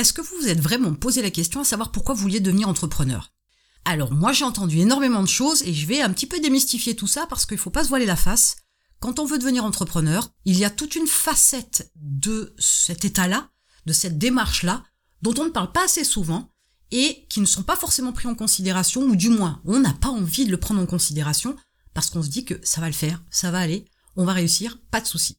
est-ce que vous vous êtes vraiment posé la question à savoir pourquoi vous vouliez devenir entrepreneur? Alors moi j'ai entendu énormément de choses et je vais un petit peu démystifier tout ça parce qu'il faut pas se voiler la face. Quand on veut devenir entrepreneur, il y a toute une facette de cet état-là, de cette démarche-là, dont on ne parle pas assez souvent et qui ne sont pas forcément pris en considération, ou du moins on n'a pas envie de le prendre en considération parce qu'on se dit que ça va le faire, ça va aller, on va réussir, pas de souci.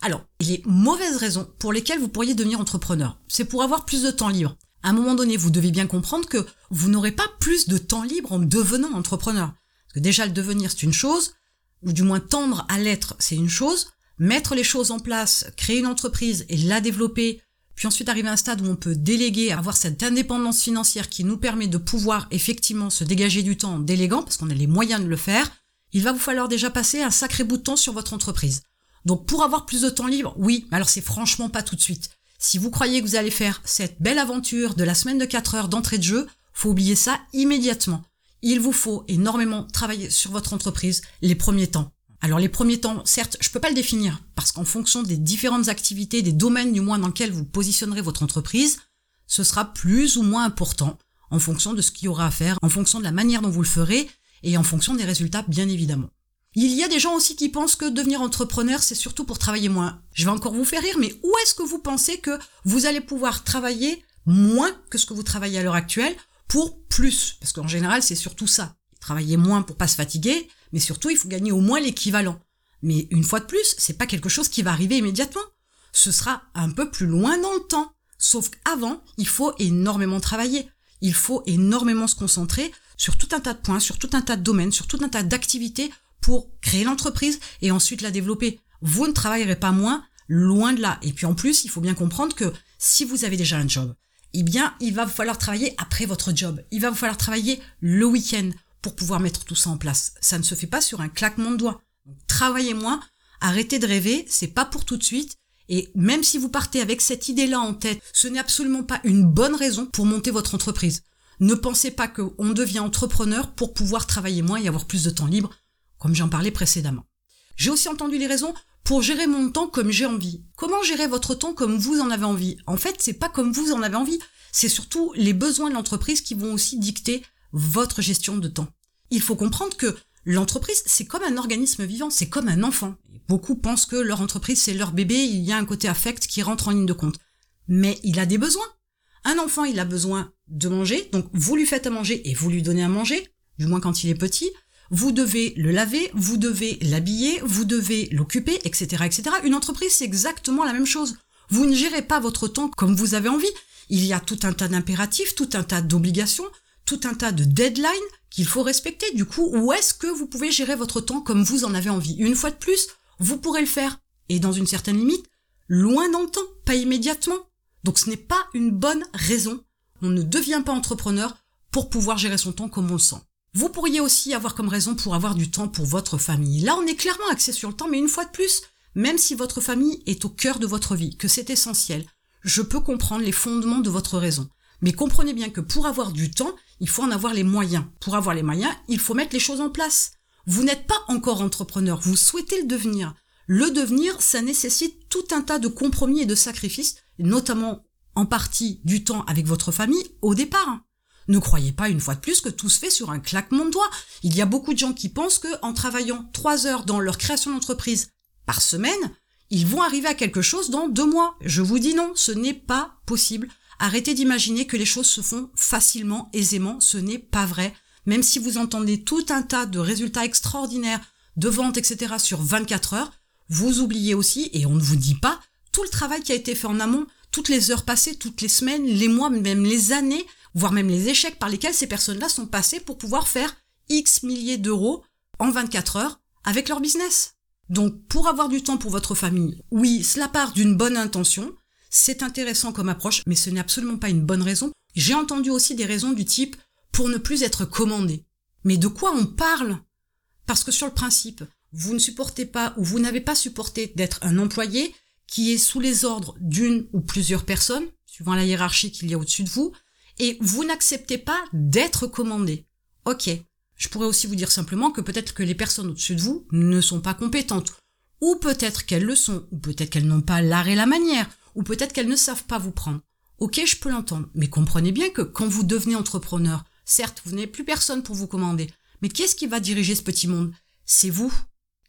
Alors, les mauvaises raisons pour lesquelles vous pourriez devenir entrepreneur, c'est pour avoir plus de temps libre. À un moment donné, vous devez bien comprendre que vous n'aurez pas plus de temps libre en devenant entrepreneur. Parce que déjà, le devenir, c'est une chose, ou du moins tendre à l'être, c'est une chose. Mettre les choses en place, créer une entreprise et la développer, puis ensuite arriver à un stade où on peut déléguer, avoir cette indépendance financière qui nous permet de pouvoir effectivement se dégager du temps en déléguant, parce qu'on a les moyens de le faire, il va vous falloir déjà passer un sacré bout de temps sur votre entreprise. Donc pour avoir plus de temps libre, oui, mais alors c'est franchement pas tout de suite. Si vous croyez que vous allez faire cette belle aventure de la semaine de 4 heures d'entrée de jeu, faut oublier ça immédiatement. Il vous faut énormément travailler sur votre entreprise les premiers temps. Alors les premiers temps, certes, je peux pas le définir parce qu'en fonction des différentes activités, des domaines du moins dans lesquels vous positionnerez votre entreprise, ce sera plus ou moins important en fonction de ce qu'il y aura à faire, en fonction de la manière dont vous le ferez et en fonction des résultats bien évidemment. Il y a des gens aussi qui pensent que devenir entrepreneur, c'est surtout pour travailler moins. Je vais encore vous faire rire, mais où est-ce que vous pensez que vous allez pouvoir travailler moins que ce que vous travaillez à l'heure actuelle pour plus? Parce qu'en général, c'est surtout ça. Travailler moins pour pas se fatiguer, mais surtout, il faut gagner au moins l'équivalent. Mais une fois de plus, c'est pas quelque chose qui va arriver immédiatement. Ce sera un peu plus loin dans le temps. Sauf qu'avant, il faut énormément travailler. Il faut énormément se concentrer sur tout un tas de points, sur tout un tas de domaines, sur tout un tas d'activités pour créer l'entreprise et ensuite la développer. Vous ne travaillerez pas moins, loin de là. Et puis en plus, il faut bien comprendre que si vous avez déjà un job, eh bien, il va vous falloir travailler après votre job. Il va vous falloir travailler le week-end pour pouvoir mettre tout ça en place. Ça ne se fait pas sur un claquement de doigts. travaillez moins, arrêtez de rêver, c'est pas pour tout de suite. Et même si vous partez avec cette idée-là en tête, ce n'est absolument pas une bonne raison pour monter votre entreprise. Ne pensez pas qu'on devient entrepreneur pour pouvoir travailler moins et avoir plus de temps libre comme j'en parlais précédemment. J'ai aussi entendu les raisons pour gérer mon temps comme j'ai envie. Comment gérer votre temps comme vous en avez envie? En fait, c'est pas comme vous en avez envie, c'est surtout les besoins de l'entreprise qui vont aussi dicter votre gestion de temps. Il faut comprendre que l'entreprise, c'est comme un organisme vivant, c'est comme un enfant. Beaucoup pensent que leur entreprise, c'est leur bébé, il y a un côté affect qui rentre en ligne de compte. Mais il a des besoins. Un enfant, il a besoin de manger, donc vous lui faites à manger et vous lui donnez à manger, du moins quand il est petit vous devez le laver, vous devez l'habiller, vous devez l'occuper, etc., etc. Une entreprise, c'est exactement la même chose. Vous ne gérez pas votre temps comme vous avez envie. Il y a tout un tas d'impératifs, tout un tas d'obligations, tout un tas de deadlines qu'il faut respecter. Du coup, où est-ce que vous pouvez gérer votre temps comme vous en avez envie? Une fois de plus, vous pourrez le faire. Et dans une certaine limite, loin dans le temps, pas immédiatement. Donc ce n'est pas une bonne raison. On ne devient pas entrepreneur pour pouvoir gérer son temps comme on le sent. Vous pourriez aussi avoir comme raison pour avoir du temps pour votre famille. Là, on est clairement axé sur le temps, mais une fois de plus, même si votre famille est au cœur de votre vie, que c'est essentiel, je peux comprendre les fondements de votre raison. Mais comprenez bien que pour avoir du temps, il faut en avoir les moyens. Pour avoir les moyens, il faut mettre les choses en place. Vous n'êtes pas encore entrepreneur, vous souhaitez le devenir. Le devenir, ça nécessite tout un tas de compromis et de sacrifices, notamment en partie du temps avec votre famille au départ. Ne croyez pas une fois de plus que tout se fait sur un claquement de doigts. Il y a beaucoup de gens qui pensent que en travaillant trois heures dans leur création d'entreprise par semaine, ils vont arriver à quelque chose dans deux mois. Je vous dis non, ce n'est pas possible. Arrêtez d'imaginer que les choses se font facilement, aisément, ce n'est pas vrai. Même si vous entendez tout un tas de résultats extraordinaires, de ventes, etc. sur 24 heures, vous oubliez aussi, et on ne vous dit pas, tout le travail qui a été fait en amont, toutes les heures passées, toutes les semaines, les mois, même les années voire même les échecs par lesquels ces personnes-là sont passées pour pouvoir faire X milliers d'euros en 24 heures avec leur business. Donc pour avoir du temps pour votre famille, oui, cela part d'une bonne intention, c'est intéressant comme approche, mais ce n'est absolument pas une bonne raison. J'ai entendu aussi des raisons du type pour ne plus être commandé. Mais de quoi on parle? Parce que sur le principe, vous ne supportez pas ou vous n'avez pas supporté d'être un employé qui est sous les ordres d'une ou plusieurs personnes, suivant la hiérarchie qu'il y a au-dessus de vous, et vous n'acceptez pas d'être commandé. Ok. Je pourrais aussi vous dire simplement que peut-être que les personnes au-dessus de vous ne sont pas compétentes, ou peut-être qu'elles le sont, ou peut-être qu'elles n'ont pas l'art et la manière, ou peut-être qu'elles ne savent pas vous prendre. Ok, je peux l'entendre, mais comprenez bien que quand vous devenez entrepreneur, certes, vous n'avez plus personne pour vous commander, mais qui est-ce qui va diriger ce petit monde? C'est vous.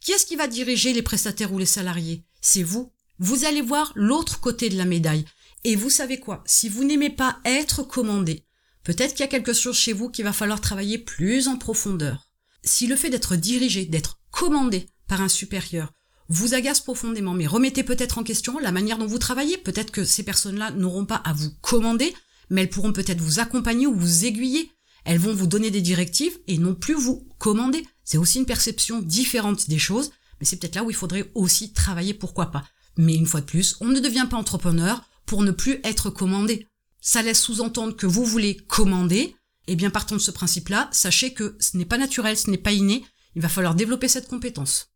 Qui est-ce qui va diriger les prestataires ou les salariés? C'est vous. Vous allez voir l'autre côté de la médaille. Et vous savez quoi? Si vous n'aimez pas être commandé, peut-être qu'il y a quelque chose chez vous qu'il va falloir travailler plus en profondeur. Si le fait d'être dirigé, d'être commandé par un supérieur, vous agace profondément, mais remettez peut-être en question la manière dont vous travaillez. Peut-être que ces personnes-là n'auront pas à vous commander, mais elles pourront peut-être vous accompagner ou vous aiguiller. Elles vont vous donner des directives et non plus vous commander. C'est aussi une perception différente des choses, mais c'est peut-être là où il faudrait aussi travailler, pourquoi pas. Mais une fois de plus, on ne devient pas entrepreneur pour ne plus être commandé. Ça laisse sous-entendre que vous voulez commander. Eh bien, partons de ce principe-là, sachez que ce n'est pas naturel, ce n'est pas inné. Il va falloir développer cette compétence.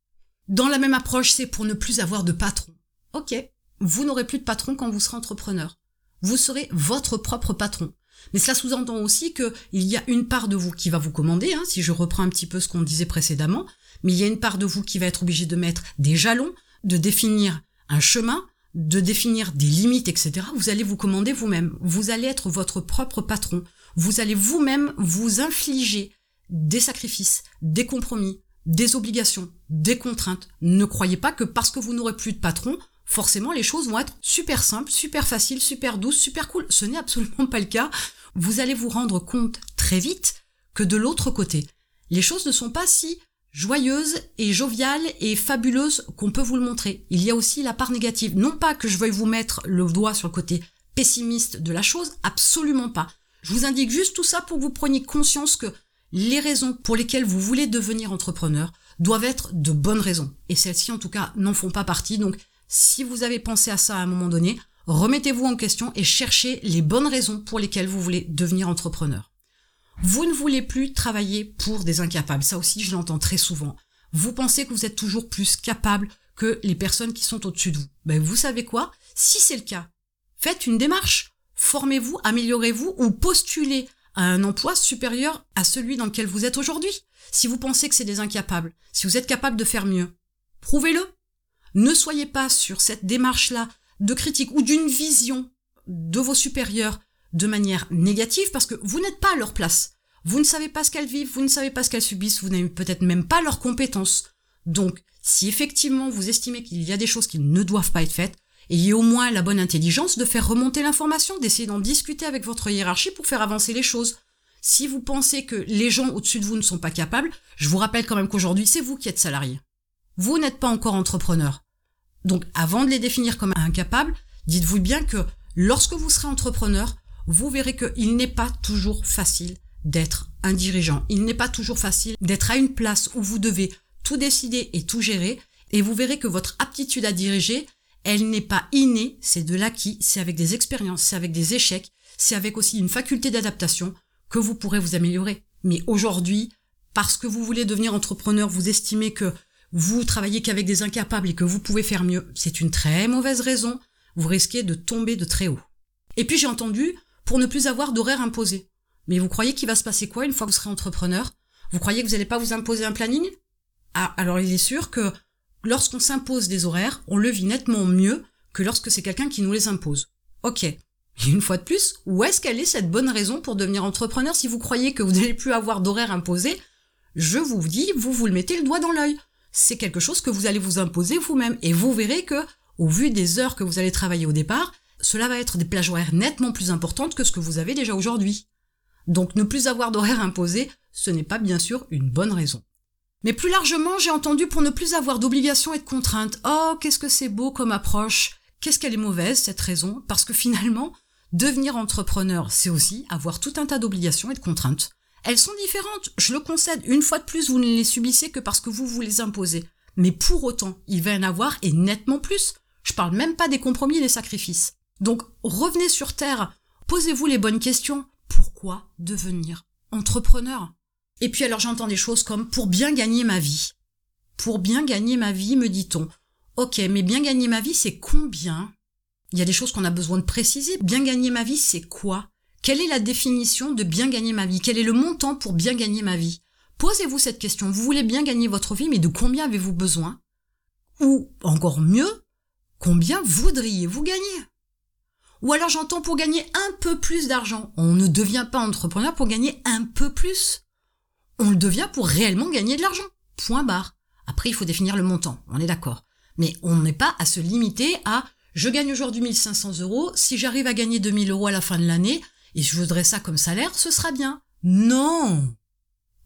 Dans la même approche, c'est pour ne plus avoir de patron. Ok, vous n'aurez plus de patron quand vous serez entrepreneur. Vous serez votre propre patron. Mais cela sous-entend aussi qu'il y a une part de vous qui va vous commander, hein, si je reprends un petit peu ce qu'on disait précédemment, mais il y a une part de vous qui va être obligée de mettre des jalons, de définir un chemin, de définir des limites, etc. Vous allez vous commander vous-même. Vous allez être votre propre patron. Vous allez vous-même vous infliger des sacrifices, des compromis, des obligations, des contraintes. Ne croyez pas que parce que vous n'aurez plus de patron, forcément les choses vont être super simples, super faciles, super douces, super cool. Ce n'est absolument pas le cas. Vous allez vous rendre compte très vite que de l'autre côté, les choses ne sont pas si joyeuses et joviales et fabuleuses qu'on peut vous le montrer. Il y a aussi la part négative. Non pas que je veuille vous mettre le doigt sur le côté pessimiste de la chose, absolument pas. Je vous indique juste tout ça pour que vous preniez conscience que les raisons pour lesquelles vous voulez devenir entrepreneur doivent être de bonnes raisons. Et celles-ci, en tout cas, n'en font pas partie. Donc, si vous avez pensé à ça à un moment donné, remettez-vous en question et cherchez les bonnes raisons pour lesquelles vous voulez devenir entrepreneur. Vous ne voulez plus travailler pour des incapables. Ça aussi, je l'entends très souvent. Vous pensez que vous êtes toujours plus capable que les personnes qui sont au-dessus de vous. Ben, vous savez quoi? Si c'est le cas, faites une démarche. Formez-vous, améliorez-vous ou postulez à un emploi supérieur à celui dans lequel vous êtes aujourd'hui. Si vous pensez que c'est des incapables, si vous êtes capable de faire mieux, prouvez-le. Ne soyez pas sur cette démarche-là de critique ou d'une vision de vos supérieurs de manière négative parce que vous n'êtes pas à leur place. Vous ne savez pas ce qu'elles vivent, vous ne savez pas ce qu'elles subissent, vous n'avez peut-être même pas leurs compétences. Donc, si effectivement vous estimez qu'il y a des choses qui ne doivent pas être faites, ayez au moins la bonne intelligence de faire remonter l'information, d'essayer d'en discuter avec votre hiérarchie pour faire avancer les choses. Si vous pensez que les gens au-dessus de vous ne sont pas capables, je vous rappelle quand même qu'aujourd'hui, c'est vous qui êtes salarié. Vous n'êtes pas encore entrepreneur. Donc, avant de les définir comme incapables, dites-vous bien que lorsque vous serez entrepreneur, vous verrez qu'il n'est pas toujours facile d'être un dirigeant. Il n'est pas toujours facile d'être à une place où vous devez tout décider et tout gérer. Et vous verrez que votre aptitude à diriger, elle n'est pas innée, c'est de l'acquis, c'est avec des expériences, c'est avec des échecs, c'est avec aussi une faculté d'adaptation que vous pourrez vous améliorer. Mais aujourd'hui, parce que vous voulez devenir entrepreneur, vous estimez que vous travaillez qu'avec des incapables et que vous pouvez faire mieux, c'est une très mauvaise raison. Vous risquez de tomber de très haut. Et puis j'ai entendu, pour ne plus avoir d'horaire imposé. Mais vous croyez qu'il va se passer quoi une fois que vous serez entrepreneur? Vous croyez que vous n'allez pas vous imposer un planning? Ah, alors il est sûr que lorsqu'on s'impose des horaires, on le vit nettement mieux que lorsque c'est quelqu'un qui nous les impose. Ok. Et une fois de plus, où est-ce qu'elle est cette bonne raison pour devenir entrepreneur? Si vous croyez que vous n'allez plus avoir d'horaires imposés Je vous dis, vous vous le mettez le doigt dans l'œil. C'est quelque chose que vous allez vous imposer vous-même et vous verrez que, au vu des heures que vous allez travailler au départ, cela va être des plages horaires nettement plus importantes que ce que vous avez déjà aujourd'hui. Donc ne plus avoir d'horaires imposés, ce n'est pas bien sûr une bonne raison. Mais plus largement, j'ai entendu pour ne plus avoir d'obligations et de contraintes. Oh, qu'est-ce que c'est beau comme approche. Qu'est-ce qu'elle est mauvaise, cette raison Parce que finalement, devenir entrepreneur, c'est aussi avoir tout un tas d'obligations et de contraintes. Elles sont différentes, je le concède. Une fois de plus, vous ne les subissez que parce que vous vous les imposez. Mais pour autant, il va y en avoir et nettement plus. Je parle même pas des compromis et des sacrifices. Donc, revenez sur Terre. Posez-vous les bonnes questions. Pourquoi devenir entrepreneur? Et puis alors j'entends des choses comme pour bien gagner ma vie. Pour bien gagner ma vie, me dit-on. Ok, mais bien gagner ma vie, c'est combien? Il y a des choses qu'on a besoin de préciser. Bien gagner ma vie, c'est quoi? Quelle est la définition de bien gagner ma vie Quel est le montant pour bien gagner ma vie? Posez-vous cette question. Vous voulez bien gagner votre vie, mais de combien avez-vous besoin? Ou, encore mieux, combien voudriez-vous gagner? Ou alors j'entends pour gagner un peu plus d'argent. On ne devient pas entrepreneur pour gagner un peu plus. On le devient pour réellement gagner de l'argent. Point barre. Après, il faut définir le montant, on est d'accord. Mais on n'est pas à se limiter à je gagne aujourd'hui 1500 euros, si j'arrive à gagner 2000 euros à la fin de l'année, et je voudrais ça comme salaire, ce sera bien. Non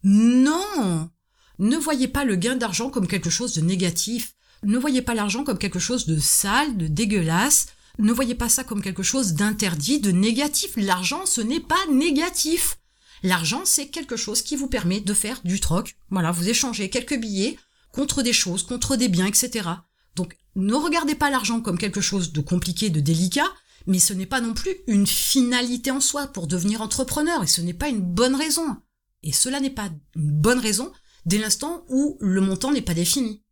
Non Ne voyez pas le gain d'argent comme quelque chose de négatif. Ne voyez pas l'argent comme quelque chose de sale, de dégueulasse. Ne voyez pas ça comme quelque chose d'interdit, de négatif. L'argent, ce n'est pas négatif. L'argent, c'est quelque chose qui vous permet de faire du troc. Voilà, vous échangez quelques billets contre des choses, contre des biens, etc. Donc, ne regardez pas l'argent comme quelque chose de compliqué, de délicat, mais ce n'est pas non plus une finalité en soi pour devenir entrepreneur, et ce n'est pas une bonne raison. Et cela n'est pas une bonne raison dès l'instant où le montant n'est pas défini.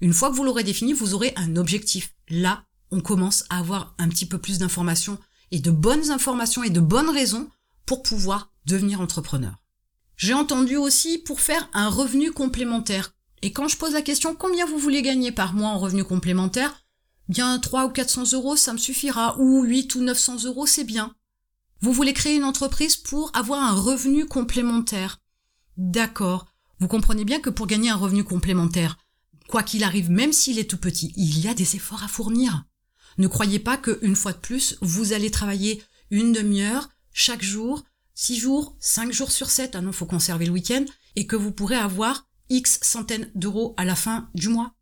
Une fois que vous l'aurez défini, vous aurez un objectif. Là, on commence à avoir un petit peu plus d'informations et de bonnes informations et de bonnes raisons pour pouvoir devenir entrepreneur. J'ai entendu aussi pour faire un revenu complémentaire. Et quand je pose la question combien vous voulez gagner par mois en revenu complémentaire, bien 3 ou 400 euros, ça me suffira, ou 8 ou 900 euros, c'est bien. Vous voulez créer une entreprise pour avoir un revenu complémentaire. D'accord. Vous comprenez bien que pour gagner un revenu complémentaire, quoi qu'il arrive, même s'il est tout petit, il y a des efforts à fournir. Ne croyez pas qu'une fois de plus, vous allez travailler une demi-heure chaque jour, six jours, cinq jours sur sept, ah non, faut conserver le week-end, et que vous pourrez avoir X centaines d'euros à la fin du mois.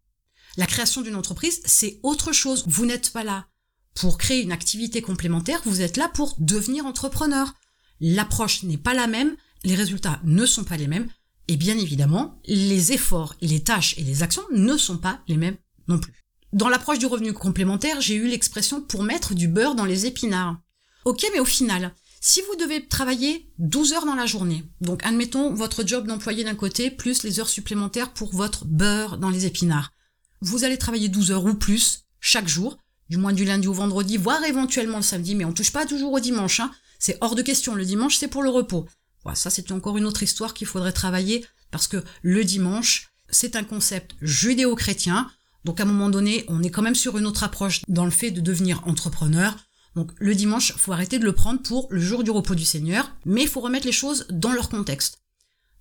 La création d'une entreprise, c'est autre chose. Vous n'êtes pas là pour créer une activité complémentaire, vous êtes là pour devenir entrepreneur. L'approche n'est pas la même, les résultats ne sont pas les mêmes, et bien évidemment, les efforts, les tâches et les actions ne sont pas les mêmes non plus. Dans l'approche du revenu complémentaire, j'ai eu l'expression pour mettre du beurre dans les épinards. Ok, mais au final, si vous devez travailler 12 heures dans la journée, donc admettons votre job d'employé d'un côté plus les heures supplémentaires pour votre beurre dans les épinards, vous allez travailler 12 heures ou plus chaque jour, du moins du lundi au vendredi, voire éventuellement le samedi, mais on touche pas toujours au dimanche, hein. c'est hors de question, le dimanche c'est pour le repos. Voilà, ça c'est encore une autre histoire qu'il faudrait travailler, parce que le dimanche, c'est un concept judéo-chrétien, donc à un moment donné, on est quand même sur une autre approche dans le fait de devenir entrepreneur. Donc le dimanche, faut arrêter de le prendre pour le jour du repos du Seigneur, mais il faut remettre les choses dans leur contexte.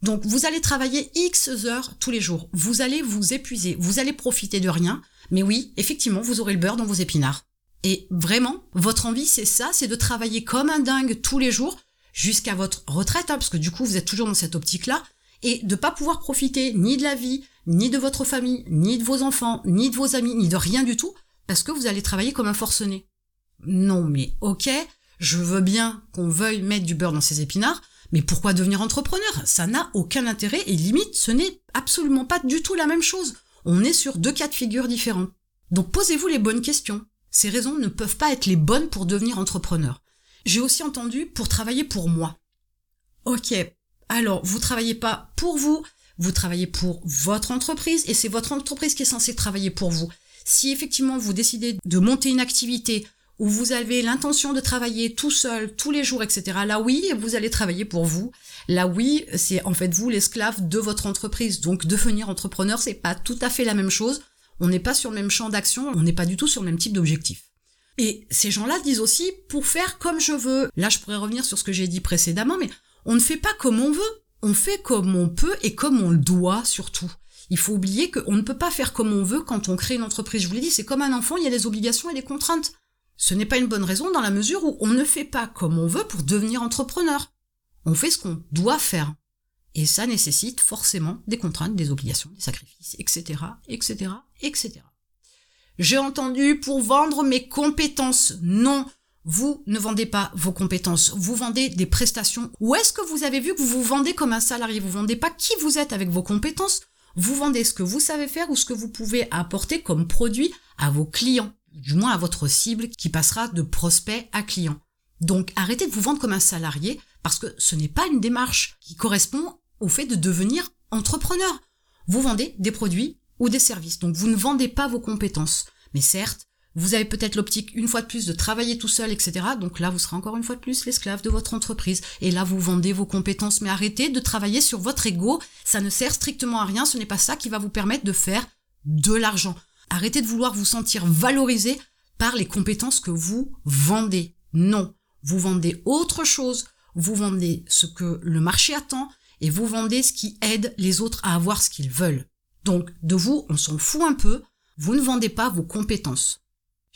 Donc vous allez travailler X heures tous les jours, vous allez vous épuiser, vous allez profiter de rien, mais oui, effectivement, vous aurez le beurre dans vos épinards. Et vraiment, votre envie, c'est ça, c'est de travailler comme un dingue tous les jours jusqu'à votre retraite, hein, parce que du coup, vous êtes toujours dans cette optique-là, et de pas pouvoir profiter ni de la vie, ni de votre famille, ni de vos enfants, ni de vos amis, ni de rien du tout, parce que vous allez travailler comme un forcené. Non, mais ok, je veux bien qu'on veuille mettre du beurre dans ses épinards, mais pourquoi devenir entrepreneur? Ça n'a aucun intérêt et limite, ce n'est absolument pas du tout la même chose. On est sur deux cas de figure différents. Donc posez-vous les bonnes questions. Ces raisons ne peuvent pas être les bonnes pour devenir entrepreneur. J'ai aussi entendu pour travailler pour moi. Ok, alors vous travaillez pas pour vous, vous travaillez pour votre entreprise et c'est votre entreprise qui est censée travailler pour vous. Si effectivement vous décidez de monter une activité où vous avez l'intention de travailler tout seul, tous les jours, etc., là oui, vous allez travailler pour vous. Là oui, c'est en fait vous l'esclave de votre entreprise. Donc devenir entrepreneur, c'est pas tout à fait la même chose. On n'est pas sur le même champ d'action, on n'est pas du tout sur le même type d'objectif. Et ces gens-là disent aussi pour faire comme je veux. Là, je pourrais revenir sur ce que j'ai dit précédemment, mais on ne fait pas comme on veut on fait comme on peut et comme on le doit surtout. Il faut oublier qu'on ne peut pas faire comme on veut quand on crée une entreprise. Je vous l'ai dit, c'est comme un enfant, il y a des obligations et des contraintes. Ce n'est pas une bonne raison dans la mesure où on ne fait pas comme on veut pour devenir entrepreneur. On fait ce qu'on doit faire. Et ça nécessite forcément des contraintes, des obligations, des sacrifices, etc., etc., etc. J'ai entendu pour vendre mes compétences. Non, vous ne vendez pas vos compétences, vous vendez des prestations. Ou est-ce que vous avez vu que vous vous vendez comme un salarié? Vous vendez pas qui vous êtes avec vos compétences, vous vendez ce que vous savez faire ou ce que vous pouvez apporter comme produit à vos clients, du moins à votre cible qui passera de prospect à client. Donc arrêtez de vous vendre comme un salarié parce que ce n'est pas une démarche qui correspond au fait de devenir entrepreneur. Vous vendez des produits ou des services, donc vous ne vendez pas vos compétences. Mais certes, vous avez peut-être l'optique une fois de plus de travailler tout seul, etc. Donc là, vous serez encore une fois de plus l'esclave de votre entreprise. Et là, vous vendez vos compétences, mais arrêtez de travailler sur votre ego. Ça ne sert strictement à rien. Ce n'est pas ça qui va vous permettre de faire de l'argent. Arrêtez de vouloir vous sentir valorisé par les compétences que vous vendez. Non, vous vendez autre chose, vous vendez ce que le marché attend et vous vendez ce qui aide les autres à avoir ce qu'ils veulent. Donc, de vous, on s'en fout un peu, vous ne vendez pas vos compétences.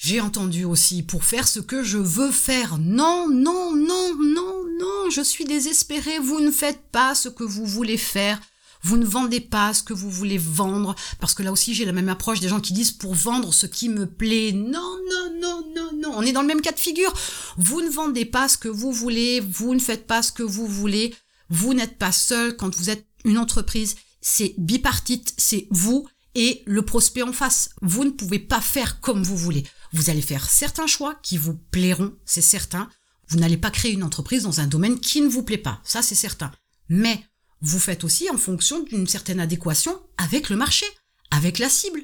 J'ai entendu aussi pour faire ce que je veux faire. Non, non, non, non, non, je suis désespéré. Vous ne faites pas ce que vous voulez faire. Vous ne vendez pas ce que vous voulez vendre. Parce que là aussi, j'ai la même approche des gens qui disent pour vendre ce qui me plaît. Non, non, non, non, non. On est dans le même cas de figure. Vous ne vendez pas ce que vous voulez. Vous ne faites pas ce que vous voulez. Vous n'êtes pas seul quand vous êtes une entreprise. C'est bipartite. C'est vous et le prospect en face. Vous ne pouvez pas faire comme vous voulez. Vous allez faire certains choix qui vous plairont, c'est certain. Vous n'allez pas créer une entreprise dans un domaine qui ne vous plaît pas, ça c'est certain. Mais vous faites aussi en fonction d'une certaine adéquation avec le marché, avec la cible.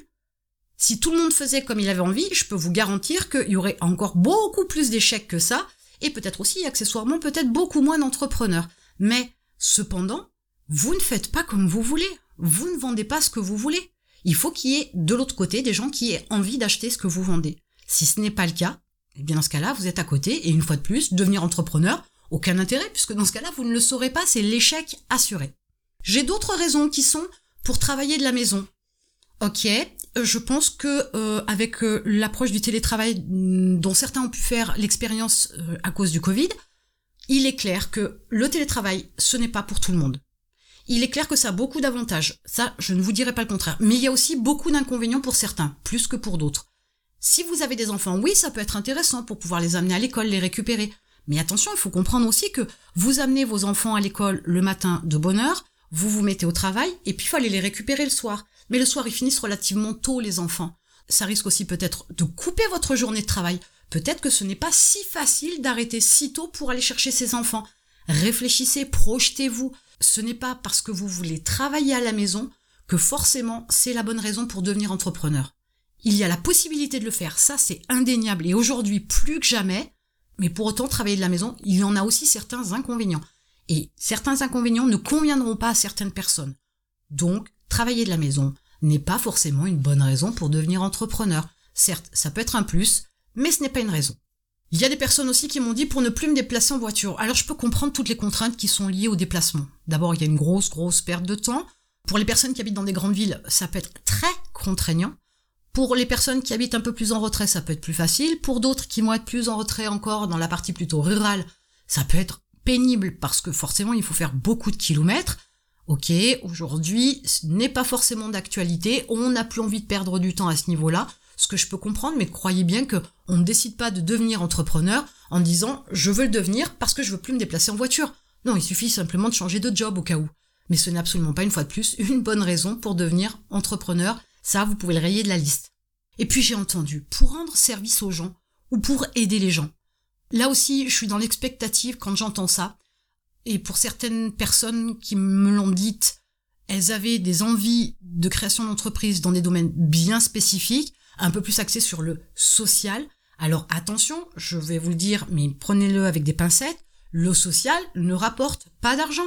Si tout le monde faisait comme il avait envie, je peux vous garantir qu'il y aurait encore beaucoup plus d'échecs que ça, et peut-être aussi accessoirement peut-être beaucoup moins d'entrepreneurs. Mais cependant, vous ne faites pas comme vous voulez. Vous ne vendez pas ce que vous voulez. Il faut qu'il y ait de l'autre côté des gens qui aient envie d'acheter ce que vous vendez. Si ce n'est pas le cas, eh bien dans ce cas-là, vous êtes à côté et une fois de plus, devenir entrepreneur, aucun intérêt puisque dans ce cas-là, vous ne le saurez pas, c'est l'échec assuré. J'ai d'autres raisons qui sont pour travailler de la maison. Ok, euh, je pense que euh, avec euh, l'approche du télétravail mm, dont certains ont pu faire l'expérience à cause du Covid, il est clair que le télétravail, ce n'est pas pour tout le monde. Il est clair que ça a beaucoup d'avantages, ça je ne vous dirai pas le contraire, mais il y a aussi beaucoup d'inconvénients pour certains, plus que pour d'autres. Si vous avez des enfants, oui, ça peut être intéressant pour pouvoir les amener à l'école, les récupérer. Mais attention, il faut comprendre aussi que vous amenez vos enfants à l'école le matin de bonne heure, vous vous mettez au travail, et puis il faut aller les récupérer le soir. Mais le soir, ils finissent relativement tôt, les enfants. Ça risque aussi peut-être de couper votre journée de travail. Peut-être que ce n'est pas si facile d'arrêter si tôt pour aller chercher ses enfants. Réfléchissez, projetez-vous. Ce n'est pas parce que vous voulez travailler à la maison que forcément c'est la bonne raison pour devenir entrepreneur. Il y a la possibilité de le faire, ça c'est indéniable et aujourd'hui plus que jamais, mais pour autant travailler de la maison, il y en a aussi certains inconvénients. Et certains inconvénients ne conviendront pas à certaines personnes. Donc, travailler de la maison n'est pas forcément une bonne raison pour devenir entrepreneur. Certes, ça peut être un plus, mais ce n'est pas une raison. Il y a des personnes aussi qui m'ont dit pour ne plus me déplacer en voiture. Alors je peux comprendre toutes les contraintes qui sont liées au déplacement. D'abord, il y a une grosse, grosse perte de temps. Pour les personnes qui habitent dans des grandes villes, ça peut être très contraignant. Pour les personnes qui habitent un peu plus en retrait, ça peut être plus facile. Pour d'autres qui vont être plus en retrait encore dans la partie plutôt rurale, ça peut être pénible parce que forcément il faut faire beaucoup de kilomètres. Ok, aujourd'hui, ce n'est pas forcément d'actualité. On n'a plus envie de perdre du temps à ce niveau-là. Ce que je peux comprendre, mais croyez bien que on ne décide pas de devenir entrepreneur en disant je veux le devenir parce que je veux plus me déplacer en voiture. Non, il suffit simplement de changer de job au cas où. Mais ce n'est absolument pas une fois de plus une bonne raison pour devenir entrepreneur ça, vous pouvez le rayer de la liste. Et puis j'ai entendu, pour rendre service aux gens ou pour aider les gens. Là aussi, je suis dans l'expectative quand j'entends ça. Et pour certaines personnes qui me l'ont dit, elles avaient des envies de création d'entreprise dans des domaines bien spécifiques, un peu plus axés sur le social. Alors attention, je vais vous le dire, mais prenez-le avec des pincettes, le social ne rapporte pas d'argent.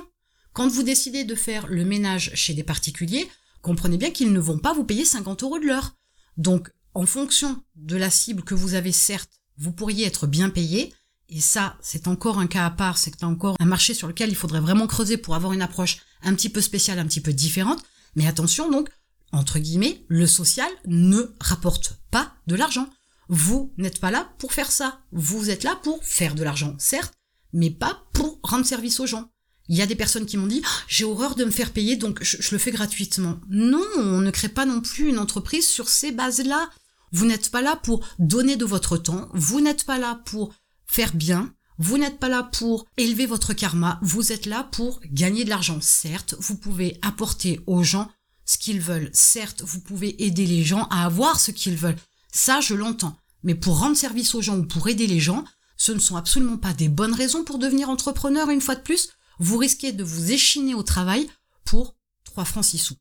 Quand vous décidez de faire le ménage chez des particuliers, comprenez bien qu'ils ne vont pas vous payer 50 euros de l'heure. Donc, en fonction de la cible que vous avez, certes, vous pourriez être bien payé. Et ça, c'est encore un cas à part, c'est encore un marché sur lequel il faudrait vraiment creuser pour avoir une approche un petit peu spéciale, un petit peu différente. Mais attention donc, entre guillemets, le social ne rapporte pas de l'argent. Vous n'êtes pas là pour faire ça. Vous êtes là pour faire de l'argent, certes, mais pas pour rendre service aux gens. Il y a des personnes qui m'ont dit ah, j'ai horreur de me faire payer donc je, le fais gratuitement. Non, on ne crée pas non plus une entreprise sur ces bases-là. Vous n'êtes pas là pour donner de votre temps, vous n'êtes pas là pour faire bien, vous n'êtes pas là pour élever votre karma, vous êtes là pour gagner de l'argent. Certes, vous pouvez apporter aux gens ce qu'ils veulent. Certes, vous pouvez aider les gens à avoir ce qu'ils veulent. Ça, je l'entends. Mais pour rendre service aux gens ou pour aider les gens, ce ne sont absolument pas des bonnes raisons pour devenir entrepreneur une fois de plus vous risquez de vous échiner au travail pour 3 francs 6 sous.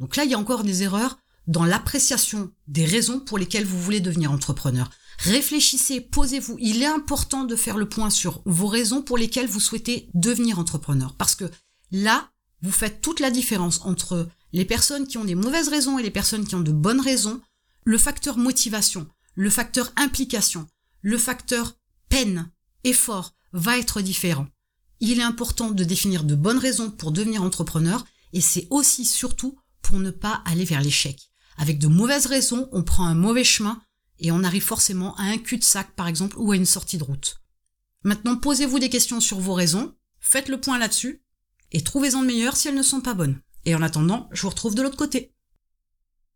Donc là, il y a encore des erreurs dans l'appréciation des raisons pour lesquelles vous voulez devenir entrepreneur. Réfléchissez, posez-vous. Il est important de faire le point sur vos raisons pour lesquelles vous souhaitez devenir entrepreneur. Parce que là, vous faites toute la différence entre les personnes qui ont des mauvaises raisons et les personnes qui ont de bonnes raisons. Le facteur motivation, le facteur implication, le facteur peine, effort va être différent. Il est important de définir de bonnes raisons pour devenir entrepreneur et c'est aussi surtout pour ne pas aller vers l'échec. Avec de mauvaises raisons, on prend un mauvais chemin et on arrive forcément à un cul-de-sac par exemple ou à une sortie de route. Maintenant, posez-vous des questions sur vos raisons, faites le point là-dessus et trouvez-en de meilleures si elles ne sont pas bonnes. Et en attendant, je vous retrouve de l'autre côté.